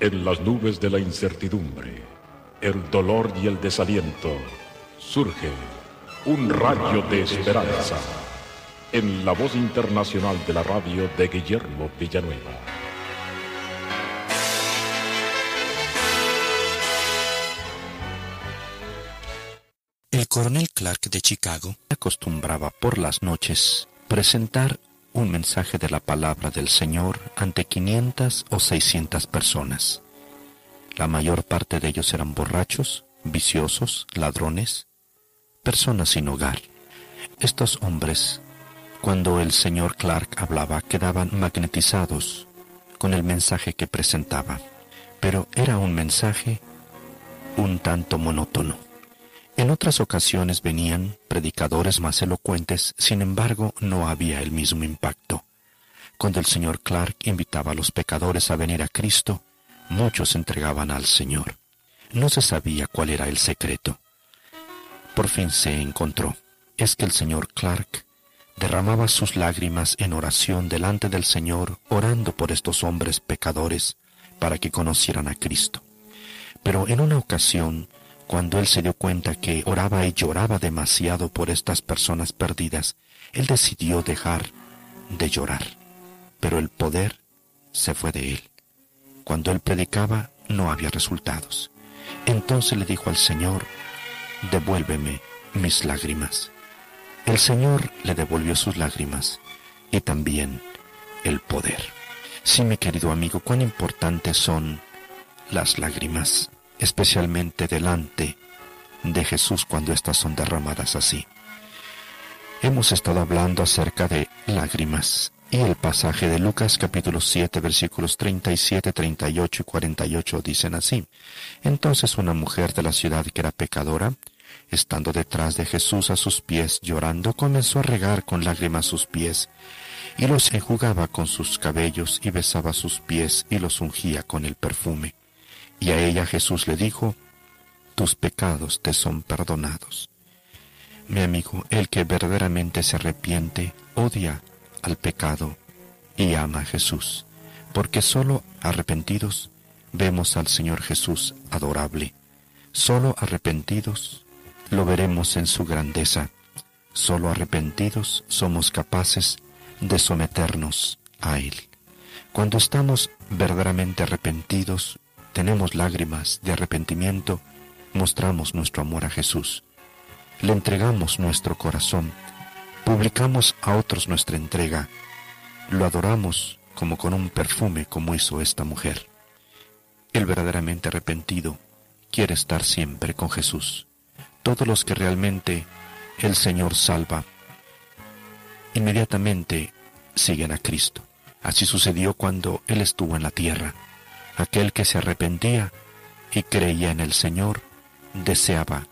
En las nubes de la incertidumbre, el dolor y el desaliento, surge un rayo de esperanza en la voz internacional de la radio de Guillermo Villanueva. El coronel Clark de Chicago acostumbraba por las noches presentar un mensaje de la palabra del Señor ante 500 o 600 personas. La mayor parte de ellos eran borrachos, viciosos, ladrones, personas sin hogar. Estos hombres, cuando el señor Clark hablaba, quedaban magnetizados con el mensaje que presentaba, pero era un mensaje un tanto monótono. Otras ocasiones venían predicadores más elocuentes, sin embargo no había el mismo impacto. Cuando el señor Clark invitaba a los pecadores a venir a Cristo, muchos entregaban al Señor. No se sabía cuál era el secreto. Por fin se encontró. Es que el señor Clark derramaba sus lágrimas en oración delante del Señor, orando por estos hombres pecadores para que conocieran a Cristo. Pero en una ocasión, cuando él se dio cuenta que oraba y lloraba demasiado por estas personas perdidas, él decidió dejar de llorar. Pero el poder se fue de él. Cuando él predicaba no había resultados. Entonces le dijo al Señor, devuélveme mis lágrimas. El Señor le devolvió sus lágrimas y también el poder. Sí, mi querido amigo, cuán importantes son las lágrimas especialmente delante de Jesús cuando éstas son derramadas así. Hemos estado hablando acerca de lágrimas y el pasaje de Lucas capítulo 7 versículos 37, 38 y 48 dicen así. Entonces una mujer de la ciudad que era pecadora, estando detrás de Jesús a sus pies llorando, comenzó a regar con lágrimas sus pies y los enjugaba con sus cabellos y besaba sus pies y los ungía con el perfume. Y a ella Jesús le dijo, tus pecados te son perdonados. Mi amigo, el que verdaderamente se arrepiente, odia al pecado y ama a Jesús, porque solo arrepentidos vemos al Señor Jesús adorable. Solo arrepentidos lo veremos en su grandeza. Solo arrepentidos somos capaces de someternos a Él. Cuando estamos verdaderamente arrepentidos, tenemos lágrimas de arrepentimiento, mostramos nuestro amor a Jesús. Le entregamos nuestro corazón, publicamos a otros nuestra entrega, lo adoramos como con un perfume como hizo esta mujer. El verdaderamente arrepentido quiere estar siempre con Jesús. Todos los que realmente el Señor salva, inmediatamente siguen a Cristo. Así sucedió cuando Él estuvo en la tierra. Aquel que se arrepentía y creía en el Señor deseaba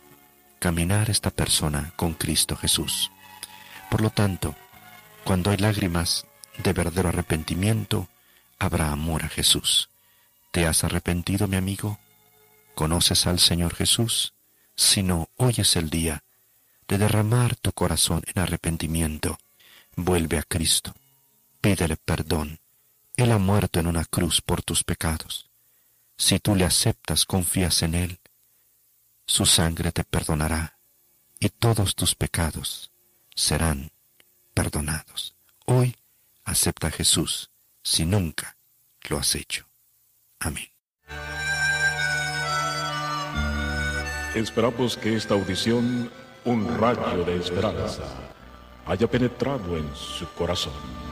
caminar esta persona con Cristo Jesús. Por lo tanto, cuando hay lágrimas de verdadero arrepentimiento, habrá amor a Jesús. ¿Te has arrepentido, mi amigo? ¿Conoces al Señor Jesús? Si no, hoy es el día de derramar tu corazón en arrepentimiento. Vuelve a Cristo. Pídele perdón él ha muerto en una cruz por tus pecados. Si tú le aceptas, confías en Él, su sangre te perdonará y todos tus pecados serán perdonados. Hoy acepta a Jesús si nunca lo has hecho. Amén. Esperamos que esta audición, un rayo de esperanza, haya penetrado en su corazón